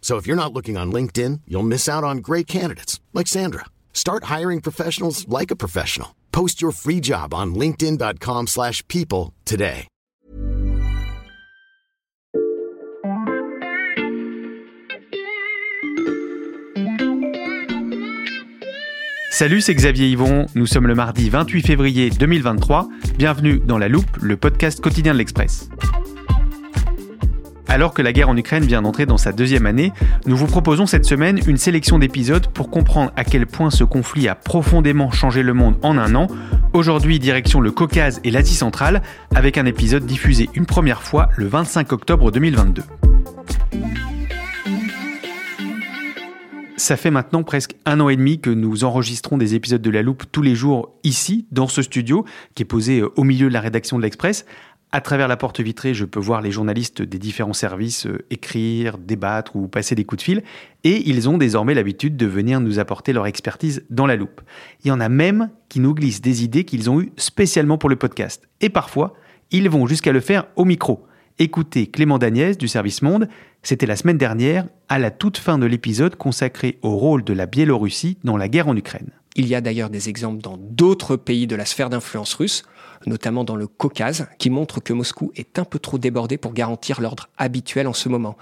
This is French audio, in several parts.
So if you're not looking on LinkedIn, you'll miss out on great candidates like Sandra. Start hiring professionals like a professional. Post your free job on linkedin.com/people today. Salut, c'est Xavier Yvon. Nous sommes le mardi 28 février 2023. Bienvenue dans La Loupe, le podcast quotidien de l'Express. Alors que la guerre en Ukraine vient d'entrer dans sa deuxième année, nous vous proposons cette semaine une sélection d'épisodes pour comprendre à quel point ce conflit a profondément changé le monde en un an. Aujourd'hui, direction le Caucase et l'Asie centrale, avec un épisode diffusé une première fois le 25 octobre 2022. Ça fait maintenant presque un an et demi que nous enregistrons des épisodes de La Loupe tous les jours ici, dans ce studio, qui est posé au milieu de la rédaction de l'Express. À travers la porte vitrée, je peux voir les journalistes des différents services euh, écrire, débattre ou passer des coups de fil, et ils ont désormais l'habitude de venir nous apporter leur expertise dans la loupe. Il y en a même qui nous glissent des idées qu'ils ont eues spécialement pour le podcast. Et parfois, ils vont jusqu'à le faire au micro. Écoutez Clément Dagnès du Service Monde, c'était la semaine dernière, à la toute fin de l'épisode consacré au rôle de la Biélorussie dans la guerre en Ukraine. Il y a d'ailleurs des exemples dans d'autres pays de la sphère d'influence russe, notamment dans le Caucase, qui montrent que Moscou est un peu trop débordé pour garantir l'ordre habituel en ce moment.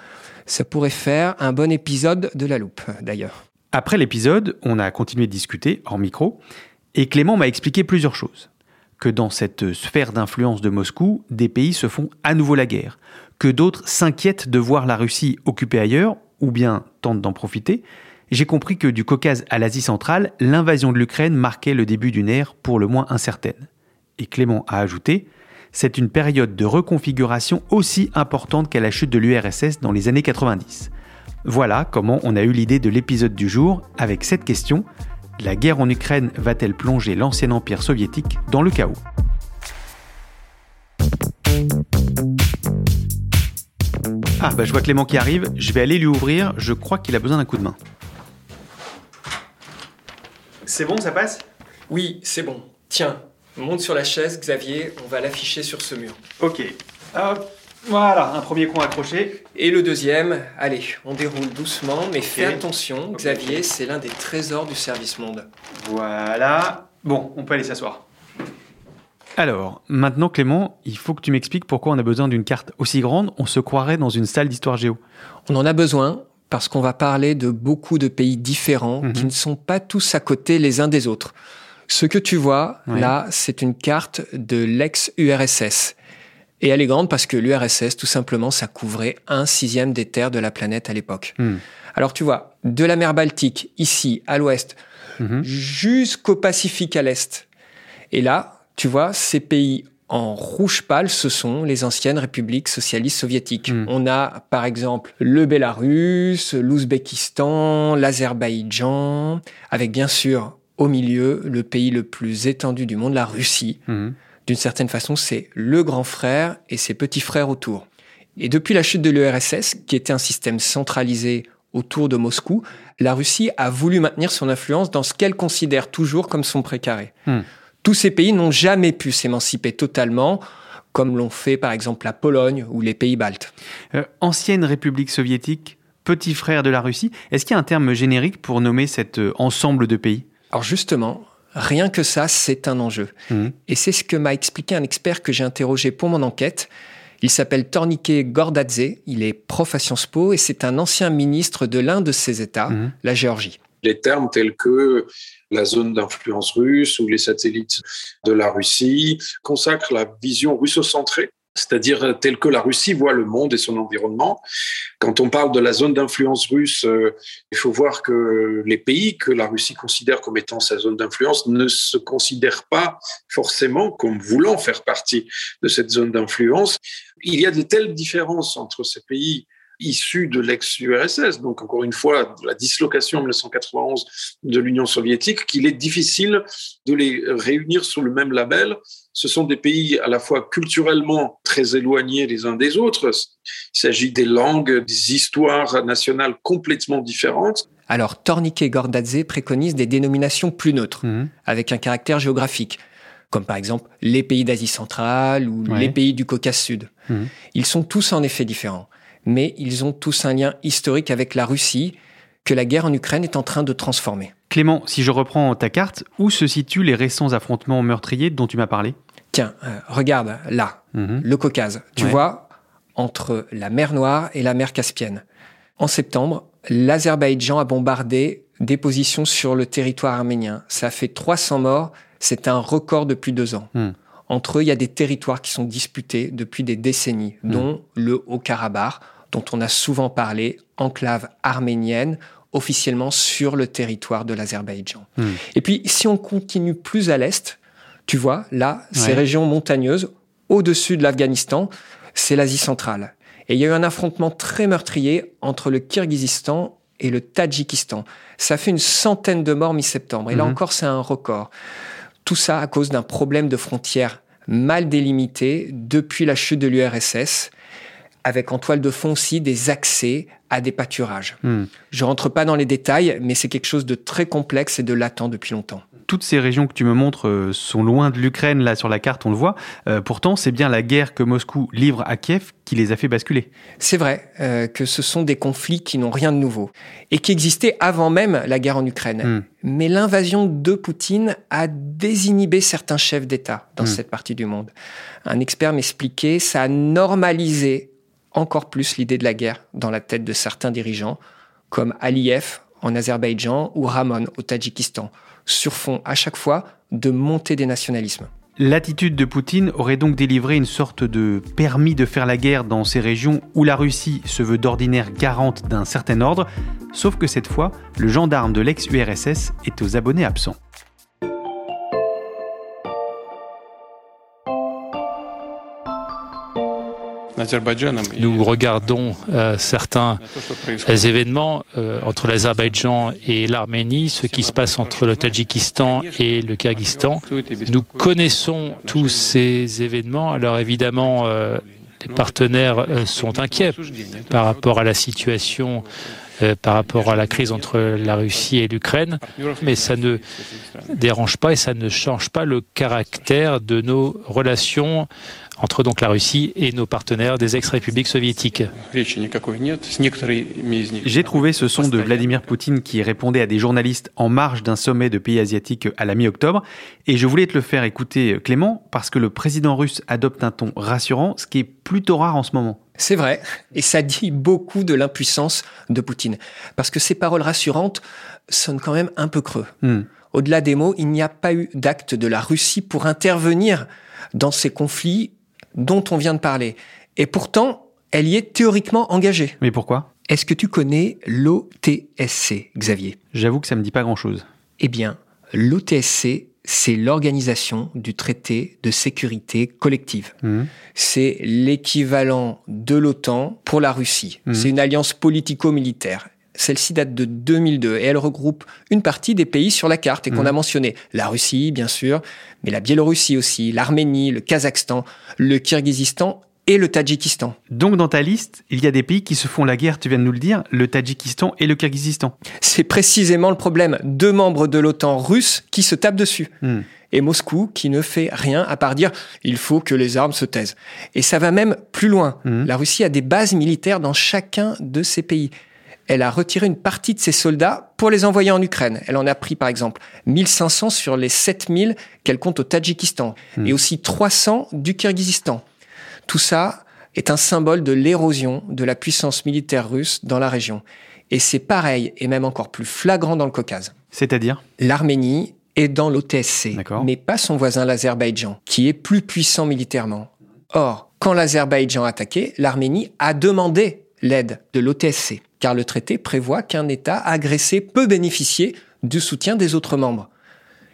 Ça pourrait faire un bon épisode de la loupe, d'ailleurs. Après l'épisode, on a continué de discuter hors micro, et Clément m'a expliqué plusieurs choses. Que dans cette sphère d'influence de Moscou, des pays se font à nouveau la guerre, que d'autres s'inquiètent de voir la Russie occupée ailleurs, ou bien tentent d'en profiter, j'ai compris que du Caucase à l'Asie centrale, l'invasion de l'Ukraine marquait le début d'une ère pour le moins incertaine. Et Clément a ajouté, c'est une période de reconfiguration aussi importante qu'à la chute de l'URSS dans les années 90. Voilà comment on a eu l'idée de l'épisode du jour avec cette question, la guerre en Ukraine va-t-elle plonger l'ancien empire soviétique dans le chaos? Ah bah je vois Clément qui arrive, je vais aller lui ouvrir, je crois qu'il a besoin d'un coup de main. C'est bon, ça passe? Oui, c'est bon. Tiens, monte sur la chaise, Xavier, on va l'afficher sur ce mur. Ok. Hop, voilà, un premier coin accroché. Et le deuxième, allez, on déroule doucement, mais fais attention, Xavier, c'est l'un des trésors du service monde. Voilà. Bon, on peut aller s'asseoir. Alors, maintenant Clément, il faut que tu m'expliques pourquoi on a besoin d'une carte aussi grande, on se croirait dans une salle d'histoire géo. On en a besoin parce qu'on va parler de beaucoup de pays différents Mhm. qui ne sont pas tous à côté les uns des autres. Ce que tu vois, Ouais. là, c'est une carte de l'ex-URSS. Et elle est grande parce que l'URSS, tout simplement, ça couvrait un sixième des terres de la planète à l'époque. Hmm. Alors tu vois, de la mer Baltique, ici, à l'ouest, Mhm. jusqu'au Pacifique à l'est. Et là, tu vois, ces pays en rouge pâle, ce sont les anciennes républiques socialistes soviétiques. Mm. On a, par exemple, le Bélarus, l'Ouzbékistan, l'Azerbaïdjan, avec bien sûr, au milieu, le pays le plus étendu du monde, la Russie. Mhm. D'une certaine façon, c'est le grand frère et ses petits frères autour. Et depuis la chute de l'URSS, qui était un système centralisé autour de Moscou, la Russie a voulu maintenir son influence dans ce qu'elle considère toujours comme son précaré. Hmm. Tous ces pays n'ont jamais pu s'émanciper totalement, comme l'ont fait par exemple la Pologne ou les pays baltes. Euh, ancienne République soviétique, petit frère de la Russie, est-ce qu'il y a un terme générique pour nommer cet euh, ensemble de pays? Alors justement, rien que ça, c'est un enjeu. Mhm. Et c'est ce que m'a expliqué un expert que j'ai interrogé pour mon enquête. Il s'appelle Tornike Gordadze, il est prof à Sciences Po et c'est un ancien ministre de l'un de ces États, Mhm. la Géorgie. Les termes tels que la zone d'influence russe ou les satellites de la Russie consacrent la vision russocentrée c'est-à-dire tel que la Russie voit le monde et son environnement. Quand on parle de la zone d'influence russe, euh, il faut voir que les pays que la Russie considère comme étant sa zone d'influence ne se considèrent pas forcément comme voulant faire partie de cette zone d'influence. Il y a de telles différences entre ces pays issus de l'ex-URSS, donc encore une fois, de la dislocation en 1991 de l'Union soviétique, qu'il est difficile de les réunir sous le même label. Ce sont des pays à la fois culturellement très éloignés les uns des autres. Il s'agit des langues, des histoires nationales complètement différentes. Alors, Torniquet Gordadze préconise des dénominations plus neutres, Mhm. avec un caractère géographique, comme par exemple les pays d'Asie centrale ou Ouais. les pays du Caucase Sud. Mhm. Ils sont tous en effet différents, mais ils ont tous un lien historique avec la Russie que la guerre en Ukraine est en train de transformer. Clément, si je reprends ta carte, où se situent les récents affrontements meurtriers dont tu m'as parlé? Tiens, euh, regarde là, Mhm. le Caucase. Tu Ouais. vois, entre la mer Noire et la mer Caspienne. En septembre, l'Azerbaïdjan a bombardé des positions sur le territoire arménien. Ça a fait 300 morts. C'est un record depuis deux ans. Hmm. Entre eux, il y a des territoires qui sont disputés depuis des décennies, Hmm. dont le Haut-Karabakh, dont on a souvent parlé, enclave arménienne, officiellement sur le territoire de l'Azerbaïdjan. Hmm. Et puis, si on continue plus à l'est, tu vois, là, ces régions montagneuses, au-dessus de l'Afghanistan, c'est l'Asie centrale. Et il y a eu un affrontement très meurtrier entre le Kirghizistan et le Tadjikistan. Ça fait une centaine de morts mi-septembre. Et là Mhm. encore, c'est un record. Tout ça à cause d'un problème de frontières mal délimité depuis la chute de l'URSS, avec en toile de fond aussi des accès à des pâturages. Hmm. Je rentre pas dans les détails, mais c'est quelque chose de très complexe et de latent depuis longtemps. Toutes ces régions que tu me montres euh, sont loin de l'Ukraine, là sur la carte on le voit. Euh, pourtant, c'est bien la guerre que Moscou livre à Kiev qui les a fait basculer. C'est vrai euh, que ce sont des conflits qui n'ont rien de nouveau et qui existaient avant même la guerre en Ukraine. Hmm. Mais l'invasion de Poutine a désinhibé certains chefs d'État dans Hmm. cette partie du monde. Un expert m'expliquait, ça a normalisé encore plus l'idée de la guerre dans la tête de certains dirigeants, comme Aliyev en Azerbaïdjan ou Ramon au Tadjikistan, sur fond à chaque fois de montée des nationalismes. L'attitude de Poutine aurait donc délivré une sorte de permis de faire la guerre dans ces régions où la Russie se veut d'ordinaire garante d'un certain ordre, sauf que cette fois, le gendarme de l'ex-URSS est aux abonnés absents. Nous regardons euh, certains événements euh, entre l'Azerbaïdjan et l'Arménie, ce qui se passe entre le Tadjikistan et le Kyrgyzstan. Nous connaissons tous ces événements. Alors évidemment, euh, les partenaires euh, sont inquiets par rapport à la situation, euh, par rapport à la crise entre la Russie et l'Ukraine, mais ça ne dérange pas et ça ne change pas le caractère de nos relations entre donc la Russie et nos partenaires des ex-républiques soviétiques. J'ai trouvé ce son de Vladimir Poutine qui répondait à des journalistes en marge d'un sommet de pays asiatiques à la mi-octobre, et je voulais te le faire écouter Clément, parce que le président russe adopte un ton rassurant, ce qui est plutôt rare en ce moment. C'est vrai, et ça dit beaucoup de l'impuissance de Poutine, parce que ces paroles rassurantes sonnent quand même un peu creux. Hmm. Au-delà des mots, il n'y a pas eu d'acte de la Russie pour intervenir dans ces conflits dont on vient de parler. Et pourtant, elle y est théoriquement engagée. Mais pourquoi? Est-ce que tu connais l'OTSC, Xavier? J'avoue que ça me dit pas grand-chose. Eh bien, l'OTSC, c'est l'organisation du traité de sécurité collective. Hmm. C'est l'équivalent de l'OTAN pour la Russie. Mhm. C'est une alliance politico-militaire. Celle-ci date de 2002 et elle regroupe une partie des pays sur la carte et qu'on Mhm. a mentionné. La Russie, bien sûr, mais la Biélorussie aussi, l'Arménie, le Kazakhstan, le Kirghizistan et le Tadjikistan. Donc dans ta liste, il y a des pays qui se font la guerre, tu viens de nous le dire, le Tadjikistan et le Kyrgyzstan. C'est précisément le problème. Deux membres de l'OTAN russe qui se tapent dessus. Hmm. Et Moscou qui ne fait rien à part dire il faut que les armes se taisent. Et ça va même plus loin. Mhm. La Russie a des bases militaires dans chacun de ces pays. Elle a retiré une partie de ses soldats pour les envoyer en Ukraine. Elle en a pris par exemple 1500 sur les 7000 qu'elle compte au Tadjikistan et aussi 300 du Kirghizistan. Tout ça est un symbole de l'érosion de la puissance militaire russe dans la région. Et c'est pareil, et même encore plus flagrant dans le Caucase. C'est-à-dire? L'Arménie est dans l'OTSC, mais pas son voisin l'Azerbaïdjan, qui est plus puissant militairement. Or, quand l'Azerbaïdjan a attaqué, l'Arménie a demandé l'aide de l'OTSC, car le traité prévoit qu'un État agressé peut bénéficier du soutien des autres membres.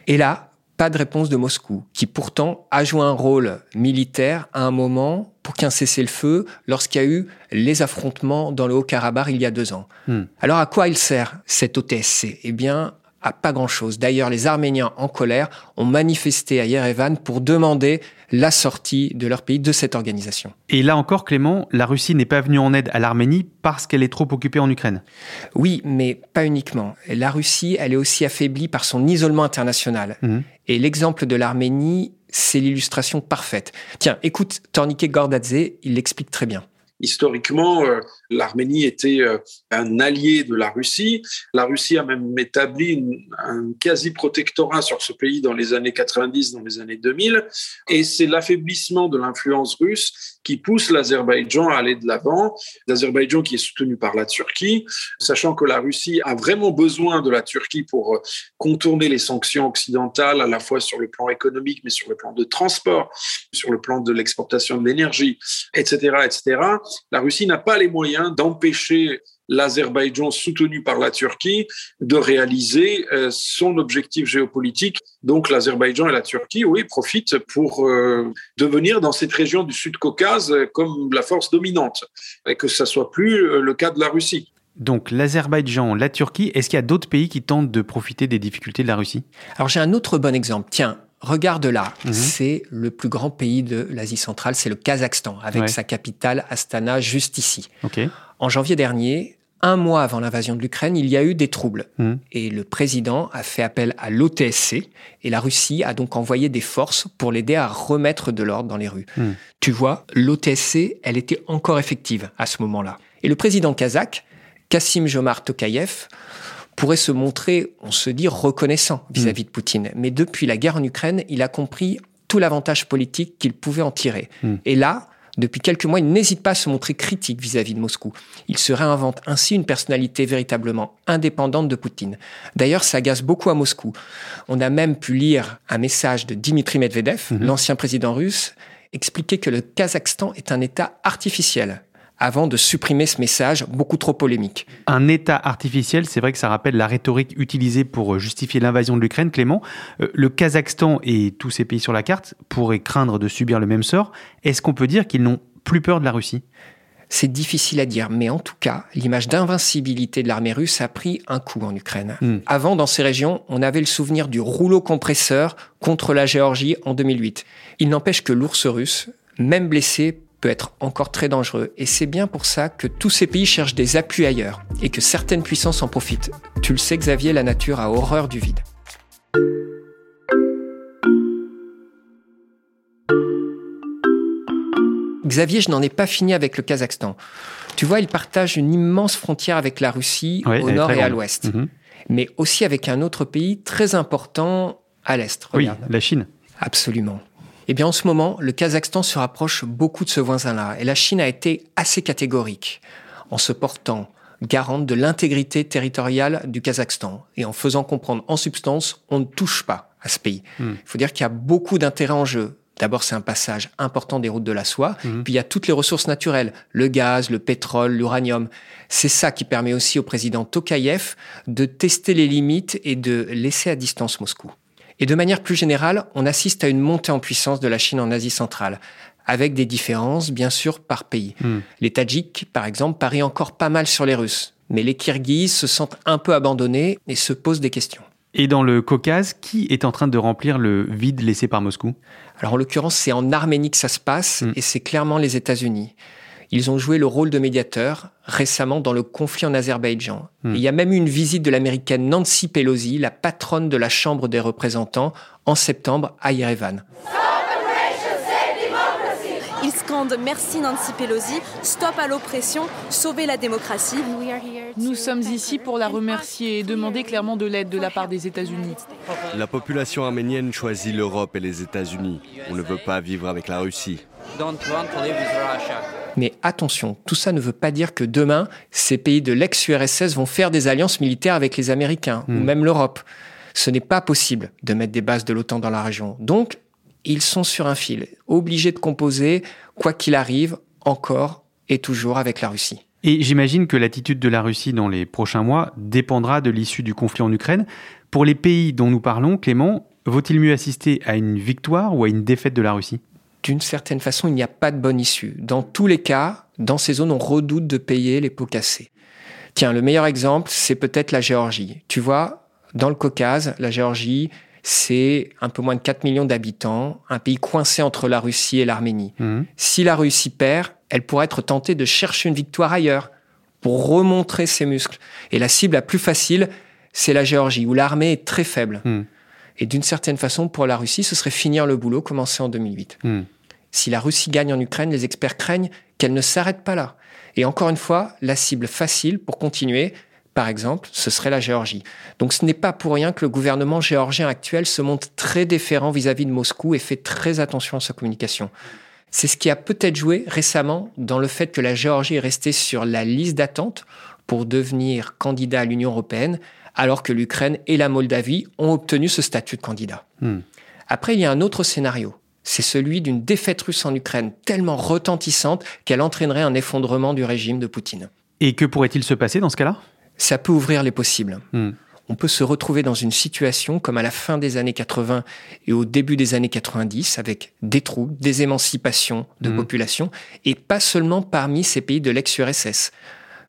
Et là, pas de réponse de Moscou, qui pourtant a joué un rôle militaire à un moment pour qu'un cessez-le-feu lorsqu'il y a eu les affrontements dans le Haut-Karabakh il y a deux ans. Hmm. Alors à quoi il sert cet OTSC Eh bien, à pas grand-chose. D'ailleurs, les Arméniens en colère ont manifesté à Yerevan pour demander la sortie de leur pays de cette organisation. Et là encore, Clément, la Russie n'est pas venue en aide à l'Arménie parce qu'elle est trop occupée en Ukraine. Oui, mais pas uniquement. La Russie, elle est aussi affaiblie par son isolement international. Mhm. Et l'exemple de l'Arménie, c'est l'illustration parfaite. Tiens, écoute Tornike Gordadze, il l'explique très bien. Historiquement, euh, l'Arménie était euh, un allié de la Russie. La Russie a même établi un quasi-protectorat sur ce pays dans les années 90, dans les années 2000. Et c'est l'affaiblissement de l'influence russe qui pousse l'Azerbaïdjan à aller de l'avant. L'Azerbaïdjan qui est soutenu par la Turquie, sachant que la Russie a vraiment besoin de la Turquie pour euh, contourner les sanctions occidentales, à la fois sur le plan économique, mais sur le plan de transport, sur le plan de l'exportation de l'énergie, etc., etc. La Russie n'a pas les moyens d'empêcher l'Azerbaïdjan soutenu par la Turquie de réaliser euh, son objectif géopolitique. Donc l'Azerbaïdjan et la Turquie, oui, profitent pour euh, devenir dans cette région du Sud-Caucase euh, comme la force dominante, et que ça soit plus le cas de la Russie. Donc l'Azerbaïdjan, la Turquie, est-ce qu'il y a d'autres pays qui tentent de profiter des difficultés de la Russie? Alors j'ai un autre bon exemple. Tiens, regarde là. Mhm. C'est le plus grand pays de l'Asie centrale, c'est le Kazakhstan, avec Ouais. sa capitale Astana juste ici. En janvier dernier, un mois avant l'invasion de l'Ukraine, il y a eu des troubles. Mhm. Et le président a fait appel à l'OTSC et la Russie a donc envoyé des forces pour l'aider à remettre de l'ordre dans les rues. Mhm. Tu vois, l'OTSC, elle était encore effective à ce moment-là. Et le président kazakh, Kassim Jomart Tokayev, pourrait se montrer, on se dit, reconnaissant vis-à-vis de Poutine. Mais depuis la guerre en Ukraine, il a compris tout l'avantage politique qu'il pouvait en tirer. Mm. Et là, depuis quelques mois, il n'hésite pas à se montrer critique vis-à-vis de Moscou. Il se réinvente ainsi une personnalité véritablement indépendante de Poutine. D'ailleurs, ça agace beaucoup à Moscou. On a même pu lire un message de Dimitri Medvedev, Mhm. l'ancien président russe, expliquer que le Kazakhstan est un État artificiel avant de supprimer ce message beaucoup trop polémique. Un État artificiel, c'est vrai que ça rappelle la rhétorique utilisée pour justifier l'invasion de l'Ukraine, Clément. Euh, Le Kazakhstan et tous ces pays sur la carte pourraient craindre de subir le même sort. Est-ce qu'on peut dire qu'ils n'ont plus peur de la Russie? C'est difficile à dire, mais en tout cas, l'image d'invincibilité de l'armée russe a pris un coup en Ukraine. Mm. Avant, dans ces régions, on avait le souvenir du rouleau compresseur contre la Géorgie en 2008. Il n'empêche que l'ours russe, même blessé, peut être encore très dangereux. Et c'est bien pour ça que tous ces pays cherchent des appuis ailleurs et que certaines puissances en profitent. Tu le sais, Xavier, la nature a horreur du vide. Xavier, je n'en ai pas fini avec le Kazakhstan. Tu vois, il partage une immense frontière avec la Russie au nord et à l'ouest, Mhm. mais aussi avec un autre pays très important à l'est. Oui, la Chine. Absolument. Eh bien, en ce moment, le Kazakhstan se rapproche beaucoup de ce voisin-là. Et la Chine a été assez catégorique en se portant garante de l'intégrité territoriale du Kazakhstan et en faisant comprendre en substance, on ne touche pas à ce pays. Il Hmm. faut dire qu'il y a beaucoup d'intérêts en jeu. D'abord, c'est un passage important des routes de la soie. Mhm. Puis il y a toutes les ressources naturelles, le gaz, le pétrole, l'uranium. C'est ça qui permet aussi au président Tokayev de tester les limites et de laisser à distance Moscou. Et de manière plus générale, on assiste à une montée en puissance de la Chine en Asie centrale, avec des différences, bien sûr, par pays. Hmm. Les Tadjiks, par exemple, parient encore pas mal sur les Russes. Mais les Kirghizes se sentent un peu abandonnés et se posent des questions. Et dans le Caucase, qui est en train de remplir le vide laissé par Moscou? Alors en l'occurrence, c'est en Arménie que ça se passe Mm. et c'est clairement les États-Unis. Ils ont joué le rôle de médiateur récemment dans le conflit en Azerbaïdjan. Mm. Et Il y a même eu une visite de l'américaine Nancy Pelosi, la patronne de la Chambre des représentants, en septembre à Yerevan. Ils scandent Merci Nancy Pelosi, Stop à l'oppression, Sauvez la démocratie. Nous sommes ici pour la remercier et demander clairement de l'aide de la part des États-Unis. La population arménienne choisit l'Europe et les États-Unis. On ne veut pas vivre avec la Russie. Mais attention, tout ça ne veut pas dire que demain, ces pays de l'ex-URSS vont faire des alliances militaires avec les Américains ou Hmm. même l'Europe. Ce n'est pas possible de mettre des bases de l'OTAN dans la région. Donc, ils sont sur un fil, obligés de composer, quoi qu'il arrive, encore et toujours avec la Russie. Et j'imagine que l'attitude de la Russie dans les prochains mois dépendra de l'issue du conflit en Ukraine. Pour les pays dont nous parlons, Clément, vaut-il mieux assister à une victoire ou à une défaite de la Russie? D'une certaine façon, il n'y a pas de bonne issue. Dans tous les cas, dans ces zones, on redoute de payer les pots cassés. Tiens, le meilleur exemple, c'est peut-être la Géorgie. Tu vois, dans le Caucase, la Géorgie, c'est un peu moins de 4 millions d'habitants, un pays coincé entre la Russie et l'Arménie. Mhm. Si la Russie perd, elle pourrait être tentée de chercher une victoire ailleurs pour remontrer ses muscles. Et la cible la plus facile, c'est la Géorgie, où l'armée est très faible. Mhm. Et d'une certaine façon, pour la Russie, ce serait finir le boulot commencé en 2008. Mhm. Si la Russie gagne en Ukraine, les experts craignent qu'elle ne s'arrête pas là. Et encore une fois, la cible facile pour continuer, par exemple, ce serait la Géorgie. Donc ce n'est pas pour rien que le gouvernement géorgien actuel se montre très déférent vis-à-vis de Moscou et fait très attention à sa communication. C'est ce qui a peut-être joué récemment dans le fait que la Géorgie est restée sur la liste d'attente pour devenir candidat à l'Union européenne, alors que l'Ukraine et la Moldavie ont obtenu ce statut de candidat. Hmm. Après, il y a un autre scénario. C'est celui d'une défaite russe en Ukraine tellement retentissante qu'elle entraînerait un effondrement du régime de Poutine. Et que pourrait-il se passer dans ce cas-là? Ça peut ouvrir les possibles. Hmm. On peut se retrouver dans une situation comme à la fin des années 80 et au début des années 90 avec des troubles, des émancipations de Mhm. population et pas seulement parmi ces pays de l'ex-URSS.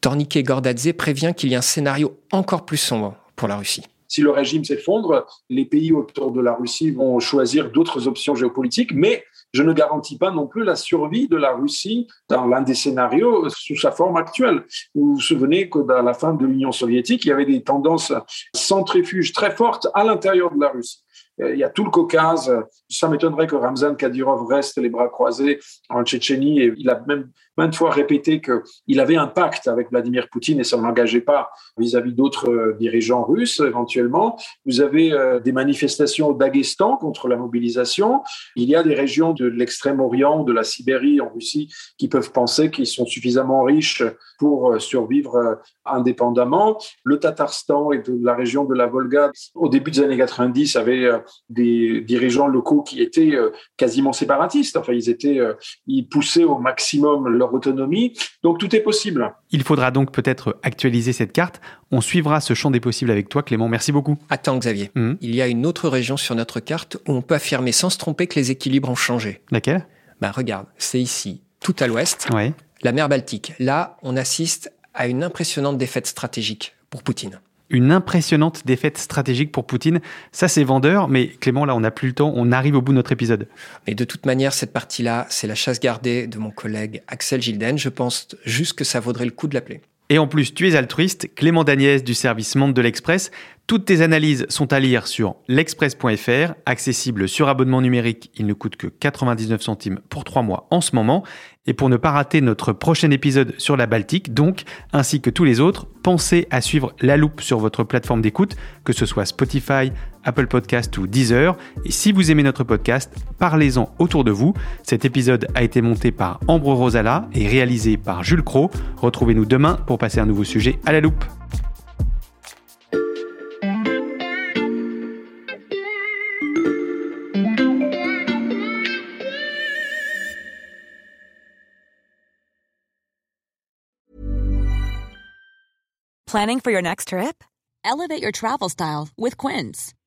Torniquet Gordadze prévient qu'il y a un scénario encore plus sombre pour la Russie. Si le régime s'effondre, les pays autour de la Russie vont choisir d'autres options géopolitiques, mais je ne garantis pas non plus la survie de la Russie dans l'un des scénarios sous sa forme actuelle. Vous vous souvenez que dans la fin de l'Union soviétique, il y avait des tendances centrifuges très fortes à l'intérieur de la Russie. Euh, Il y a tout le Caucase. Ça m'étonnerait que Ramzan Kadyrov reste les bras croisés en Tchétchénie. Et il a même maintes fois répété qu'il avait un pacte avec Vladimir Poutine et ça ne l'engageait pas vis-à-vis d'autres euh, dirigeants russes éventuellement. Vous avez euh, des manifestations au Daghestan contre la mobilisation. Il y a des régions de l'extrême-orient, de la Sibérie en Russie qui peuvent penser qu'ils sont suffisamment riches pour euh, survivre indépendamment. Le Tatarstan et la région de la Volga, au début des années 90, avait euh, des dirigeants locaux qui étaient quasiment séparatistes. Enfin, ils étaient, ils poussaient au maximum leur autonomie. Donc tout est possible. Il faudra donc peut-être actualiser cette carte. On suivra ce champ des possibles avec toi, Clément. Merci beaucoup. Attends, Xavier. Mhm. Il y a une autre région sur notre carte où on peut affirmer sans se tromper que les équilibres ont changé. Laquelle? Ben regarde, c'est ici, tout à l'ouest, Ouais. la mer Baltique. Là, on assiste à une impressionnante défaite stratégique pour Poutine. Une impressionnante défaite stratégique pour Poutine. Ça, c'est vendeur, mais Clément, là, on n'a plus le temps. On arrive au bout de notre épisode. Mais de toute manière, cette partie-là, c'est la chasse gardée de mon collègue Axel Gilden. Je pense juste que ça vaudrait le coup de l'appeler. Et en plus, tu es altruiste, Clément Dagnès du service Monde de l'Express. Toutes tes analyses sont à lire sur l'express.fr, accessible sur abonnement numérique. Il ne coûte que 99 centimes pour 3 mois en ce moment. Et pour ne pas rater notre prochain épisode sur la Baltique, donc, ainsi que tous les autres, pensez à suivre La Loupe sur votre plateforme d'écoute, que ce soit Spotify, Apple Podcast ou Deezer. Et si vous aimez notre podcast, parlez-en autour de vous. Cet épisode a été monté par Ambre Rosala et réalisé par Jules Cro. Retrouvez-nous demain pour passer un nouveau sujet à la loupe. Planning for your next trip? Elevate your travel style with Quince.